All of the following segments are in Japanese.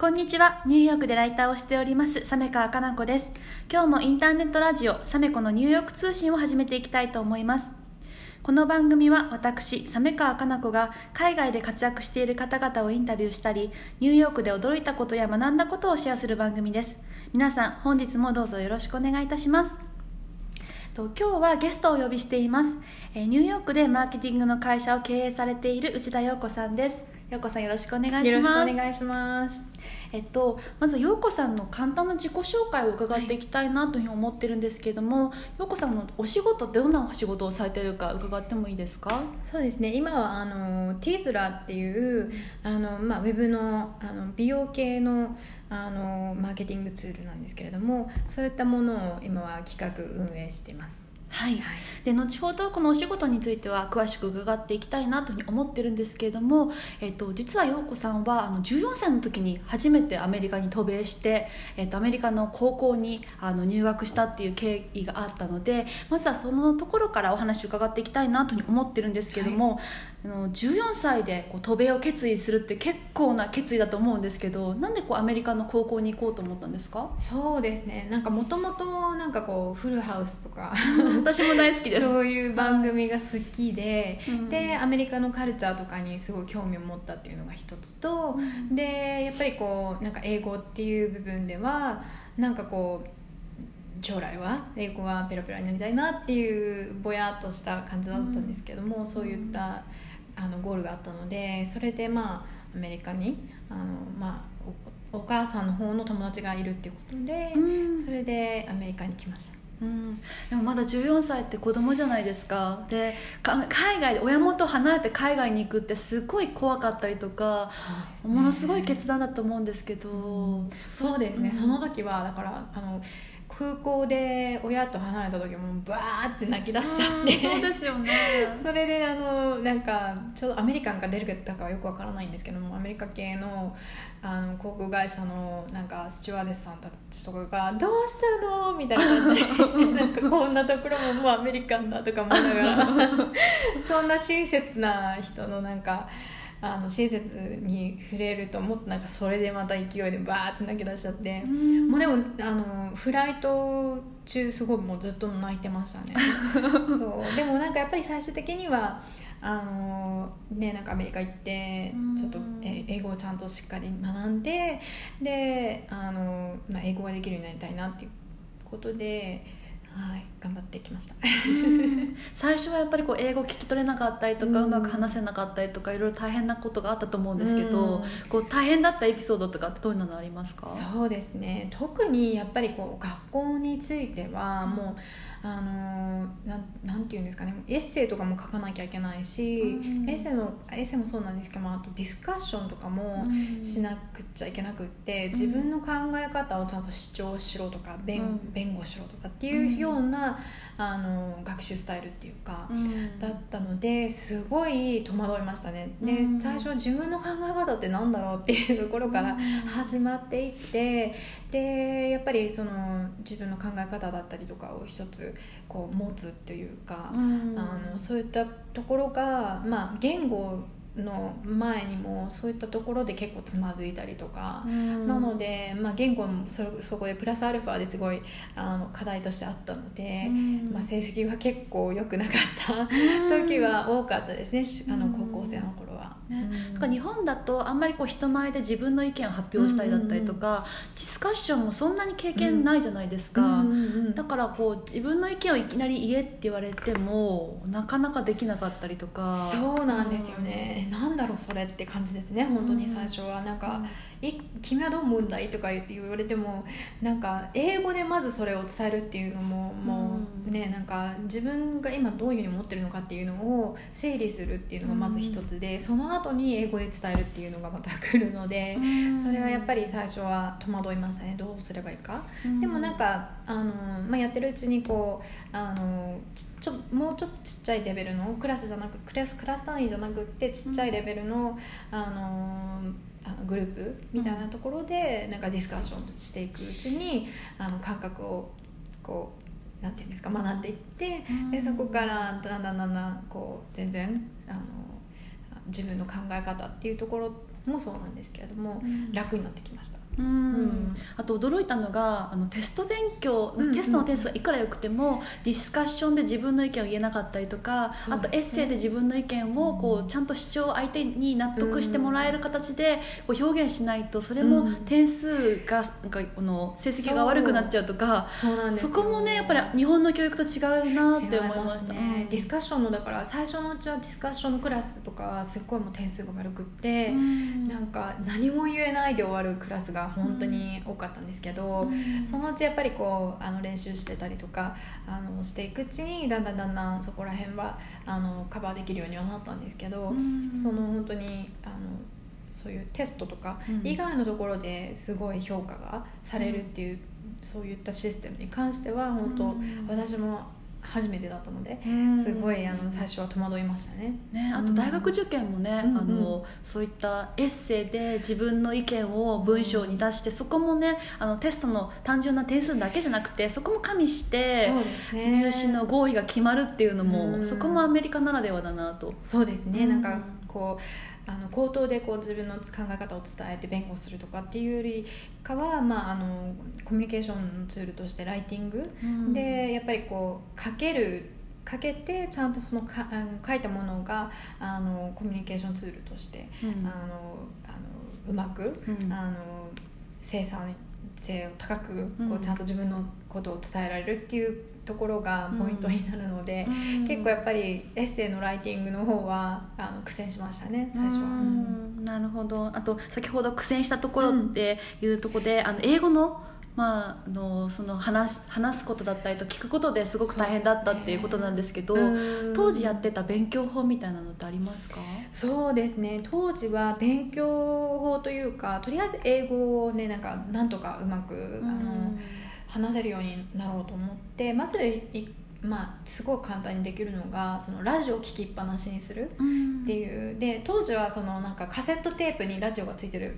こんにちは。ニューヨークでライターをしております、サメカかな子です。今日もインターネットラジオ、サメコのニューヨーク通信を始めていきたいと思います。この番組は私、サメカかな子が海外で活躍している方々をインタビューしたり、ニューヨークで驚いたことや学んだことをシェアする番組です。皆さん、本日もどうぞよろしくお願いいたします。今日はゲストをお呼びしています。ニューヨークでマーケティングの会社を経営されている内田陽子さんです。陽子さんよろしくお願いします。よろしくお願いします。えっと、まず陽子さんの簡単な自己紹介を伺っていきたいなというふうに思ってるんですけれども、はい、陽子さんのお仕事どんなお仕事をされているか伺ってもいいですか？そうですね今はあのティーズラっていうあの、まあ、ウェブのあの美容系のあのマーケティングツールなんですけれどもそういったものを今は企画運営していますはい、で後ほどこのお仕事については詳しく伺っていきたいなというふうに思ってるんですけれども、えっと、実は陽子さんはあの14歳の時に初めてアメリカに渡米して、えっと、アメリカの高校にあの入学したっていう経緯があったのでまずはそのところからお話を伺っていきたいなというふうに思ってるんですけれども、はい、あの14歳でこう渡米を決意するって結構な決意だと思うんですけどなんでこうアメリカの高校に行こうと思ったんですか？そうですね。なんかもともとなんかこうフルハウスとか 私も大好きです。そういう番組が好きで、うん、でアメリカのカルチャーとかにすごい興味を持ったっていうのが一つと、うん、でやっぱりこうなんか英語っていう部分ではなんかこう将来は英語がペラペラになりたいなっていうぼやっとした感じだったんですけども、うん、そういったあのゴールがあったのでそれでまあアメリカにあの、まあ、お母さんの方の友達がいるっていうことで、それでアメリカに来ました。うん、でもまだ14歳って子供じゃないですか。で海外で親元離れて海外に行くってすごい怖かったりとか、ね、ものすごい決断だと思うんですけど、うん、そうですね、うん、その時はだからあの空港で親と離れた時もバーって泣き出しちゃってそうですよね それであのなんかちょうどアメリカンか出るかかはよくわからないんですけどもアメリカ系のあの航空会社のなんかスチュワーデスさんたちとかが「どうしたの?」みたいな感じでなんかこんなところももうアメリカンだとか思いながら そんな親切な人のなんか。あの親切に触れるともっとなんかそれでまた勢いでバーって泣き出しちゃって、うもうでもあのフライト中すごいもうずっと泣いてましたね。そう。でもなんかやっぱり最終的にはあのねなんかアメリカ行ってちょっとえ英語をちゃんとしっかり学んでであの、まあ、英語ができるようになりたいなっていうことではい頑張ってきました。最初はやっぱりこう英語聞き取れなかったりとか、うまく話せなかったりとかいろいろ大変なことがあったと思うんですけど、こう大変だったエピソードとかどういうのありますか？そうですね。特にやっぱりこう学校についてはもう、あのななんていうんですかね。エッセイとかも書かなきゃいけないし、うん、エッセイのエッセイもそうなんですけどあとディスカッションとかもしなくちゃいけなくって、うん、自分の考え方をちゃんと主張しろとか弁,、弁護しろとかっていうような、あの学習スタイルっていうか、だったのですごい戸惑いましたね。で最初自分の考え方って何だろうっていうところから始まっていってでやっぱりその自分の考え方だったりとかを一つこう持つというか、うん、あのそういったところが、まあ、言語の前にもそういったところで結構つまずいたりとか、うん、なので、まあ、言語もそそこでプラスアルファですごいあの課題としてあったので、うん、まあ、成績は結構良くなかった時は多かったですね、あの高校生の頃は。ね、うん、日本だとあんまりこう人前で自分の意見を発表したりだったりとか、ディスカッションもそんなに経験ないじゃないですか、だからこう自分の意見をいきなり言えって言われてもなかなかできなかったりとか。そうなんですよね、うん、なんだろうそれって感じですね本当に最初は。なんか、え君はどう思うんだい?」とか言われてもなんか英語でまずそれを伝えるっていうのももうねなんか自分が今どういうふうに思ってるのかっていうのを整理するっていうのがまず一つで、その後に英語で伝えるっていうのがまた来るので、それはやっぱり最初は戸惑いましたね。どうすればいいか。でもなんかあの、まあ、やってるうちにこうあのちょもうちょっとちっちゃいレベルのクラスじゃなくクラスクラス単位じゃなくってちっちゃいレベルの、あのあのグループみたいなところでなんかディスカッションしていくうちにあの感覚をこうなんていうんですか学んでいって、でそこからだんだんだんだんこう全然あの自分の考え方っていうところもそうなんですけれども、うん楽になってきました。うん。うんあと驚いたのがあのテスト勉強、うんうん。テストの点数がいくら良くてもディスカッションで自分の意見を言えなかったりとか、ね。とエッセイで自分の意見をこうちゃんと主張相手に納得してもらえる形でこう表現しないとそれもうん。点数がなんかこの成績が悪くなっちゃうとかそこもねやっぱり日本の教育と違うなって思いました。ね、ディスカッションのだから最初のうちはディスカッションのクラスとかはすっごいもう点数が悪くって、うん。なんか何も言えないで終わるクラスが本当に多かったんですけど、うんそのうちやっぱりこうあの練習してたりとかあのしていくうちにだんだんだんだんそこら辺はあのカバーできるようにはなったんですけど、うん。その本当にあのそういうテストとかうん。以外のところですごい評価がされるっていう、そういったシステムに関しては本当、うん。私も初めてだったので、うん。すごいあの最初は戸惑いましたね。ね、あと大学受験もね、うんあのそういったエッセイで自分の意見を文章に出してそこもねあのテストの単純な点数だけじゃなくてそこも加味して入試の合否が決まるっていうのも、うん。そこもアメリカならではだなと。そうですね、うん。なんかこうあの口頭でこう自分の考え方を伝えて弁護するとかっていうよりかは、まあ、あのコミュニケーションのツールとしてライティング、うん。でやっぱりこう書ける書けてちゃんとそのかあの書いたものがあのコミュニケーションツールとして、うん。あのあのうまく、うん。あの生産性を高くこうちゃんと自分のことを伝えられるっていうところがポイントになるので、うん。結構やっぱりエッセイのライティングの方はあの苦戦しましたね最初は。なるほど。あと先ほど苦戦したところっていうところで、あの英語の,、まあ、あのその話す話すことだったりと聞くことですごく大変だったっていうことなんですけどうん。当時やってた勉強法みたいなのってありますか？そうですね。当時は勉強法というかとりあえず英語をねなんかなんとかうまく、あの話せるようになろうと思ってまずいまあ、すごい簡単にできるのがそのラジオを聞きっぱなしにするうんっていう。で当時はそのなんかカセットテープにラジオがついてる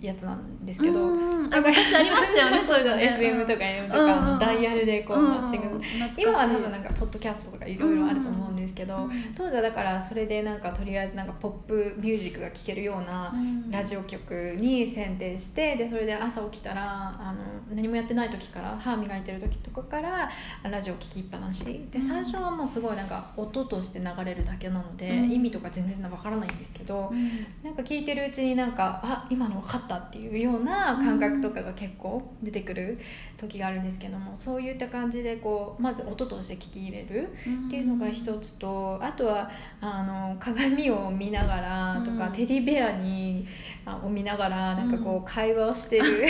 やつなんですけど、うんあ昔ありましたよね そういうのね。FM とか AM とうんうんかダイヤルでこううん。マッチング、今は多分なんかポッドキャストとかいろいろあると思うんですけど、うん当時はだからそれでなんかとりあえずなんかポップミュージックが聴けるようなうんラジオ局に選定してでそれで朝起きたらあの何もやってない時から歯磨いてる時とかからラジオ聴きっぱなし。でうん。最初はもうすごいなんか音として流れるだけなので、うん。意味とか全然わからないんですけど、なんか聞いてるうちになんかあ今の分かったっていうような感覚とかが結構出てくる時があるんですけども、そういった感じでこうまず音として聞き入れるっていうのが一つとあとはあの鏡を見ながらとか、うん。テディベアにあを見ながらなんかこう会話をしてる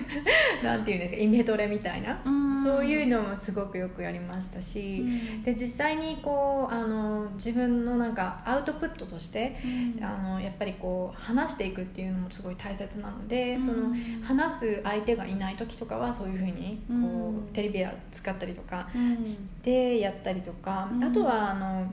なんていうんですかイメトレみたいな、うんそういうのもすごくよくやりましたし。で実際にこうあの自分のなんかアウトプットとしてあのやっぱりこう話していくっていうのもすごい大切なので、その話す相手がいない時とかはそういうふうにこう、うん。テレビや使ったりとかうん。してやったりとか、うん。あとはあの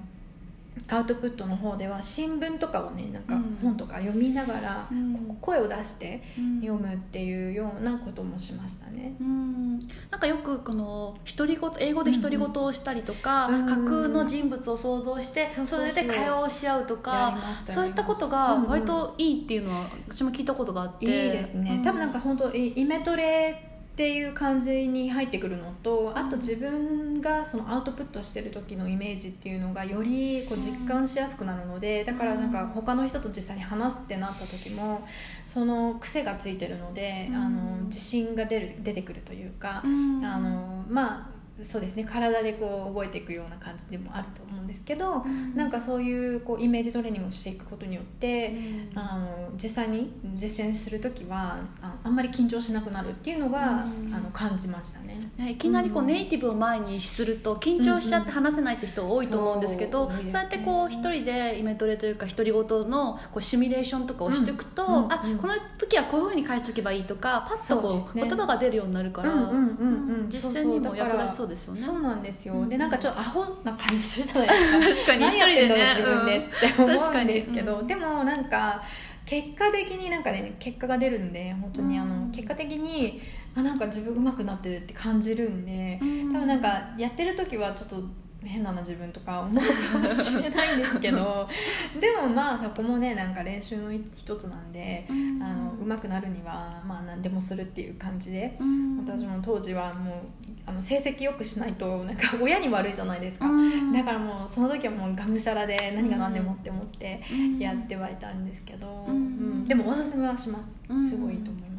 アウトプットの方では新聞とかをねなんかうん。本とか読みながら、うん。声を出してうん。読むっていうようなこともしましたね。うん。なんかよくこの独り言英語で独り言をしたりとか、うん架空の人物を想像して、それで会話をし合うとやかそういったことが割といいっていうのは私も聞いたことがあって。いいですね、多分なんか本当イイメトレっていう感じに入ってくるのとあと自分がそのアウトプットしてる時のイメージっていうのがよりこう実感しやすくなるのでだからなんか他の人と実際に話すってなった時もその癖がついてるので、うん。あの自信が出る出てくるというか、うん。あのまあそうですね。体でこう覚えていくような感じでもあると思うんですけど、うん。なんかそういうこうイメージトレーニングをしていくことによって、うん。あの実際に実践する時はああんまり緊張しなくなるっていうのが、うん。あの感じましたね。ねいきなりこううん。ネイティブを前にすると緊張しちゃって話せないって人多いと思うんですけど、そうね。そうやってこう一人でイメトレというか独り言のこうシミュレーションとかをしていくと、あこの時はこういうふうに返しておけばいいとかパッとこうね。言葉が出るようになるから、うんうんうんうん。実践にも役立ちそうですよね。そうなんですよ、うんでなんかちょっとアホな感じするじゃないですか。確かに。何やってんだろう自分でって思うんですけど、うんでもなんか結果的になんかね結果が出るんで本当にあの、うん結果的にあなんか自分上手くなってるって感じるんで、うん。多分なんかやってる時はちょっと変なな自分とか思うかもしれないんですけど でもまあそこもねなんか練習の一つなんで、うん、あの上手くなるにはまあ何でもするっていう感じで、うん、私も当時はもうあの成績よくしないとなんか親に悪いじゃないですか、うん、だからもうその時はもうがむしゃらで何が何でもって思ってやってはいたんですけど、でもおすすめはします。すごいいいと思います。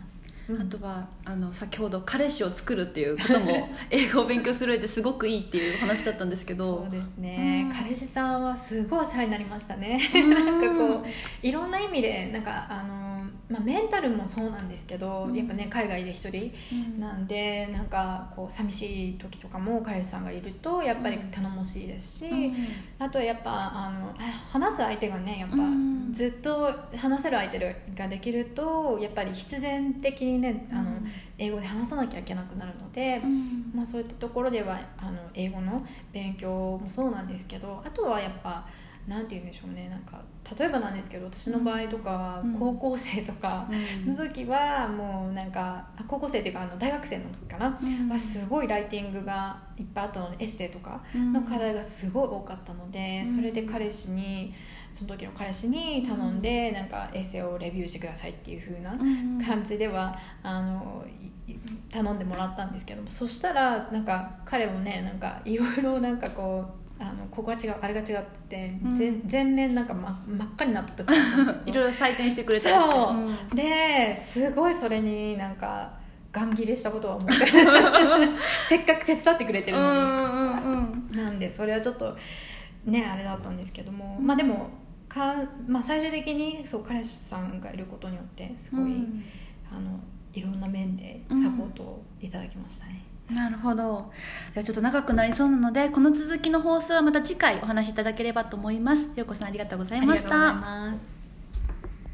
あとはあの先ほど彼氏を作るっていうことも 英語を勉強する上ですごくいいっていう話だったんですけど。そうですね、うん、彼氏さんはすごいお世話になりましたね。なんかこういろんな意味でなんかあのまあ、メンタルもそうなんですけど、うん、やっぱね海外で一人なんで、うん、なんかこう寂しい時とかも彼氏さんがいるとやっぱり頼もしいですし、うん、あとはやっぱあの話す相手がねやっぱずっと話せる相手ができるとやっぱり必然的にねあの英語で話さなきゃいけなくなるので、まあ、そういったところではあの英語の勉強もそうなんですけどあとはやっぱなんて言うんでしょうね。なんか例えばなんですけど私の場合とか、高校生とかの時はもうなんか高校生っていうかあの大学生の時かな、はすごいライティングがいっぱいあったのでエッセイとかの課題がすごい多かったので、それで彼氏にその時の彼氏に頼んで、なんかエッセイをレビューしてくださいっていう風な感じではあの頼んでもらったんですけどもそしたらなんか彼もねなんかいろいろなんかこうあのここが違うあれが違って全全面なんか真真っ赤になったいろいろ採点してくれたりして。そう、うん、ですごいそれになんかガン切れしたことは思って。せっかく手伝ってくれてるのに、うんうんうん、なんでそれはちょっとねあれだったんですけども、まあでもか、まあ、最終的にそう彼氏さんがいることによってすごい、あのいろんな面でサポートをいただきましたね。なるほど。じゃあちょっと長くなりそうなのでこの続きの放送はまた次回お話しいただければと思います。ようこさんありがとうございました。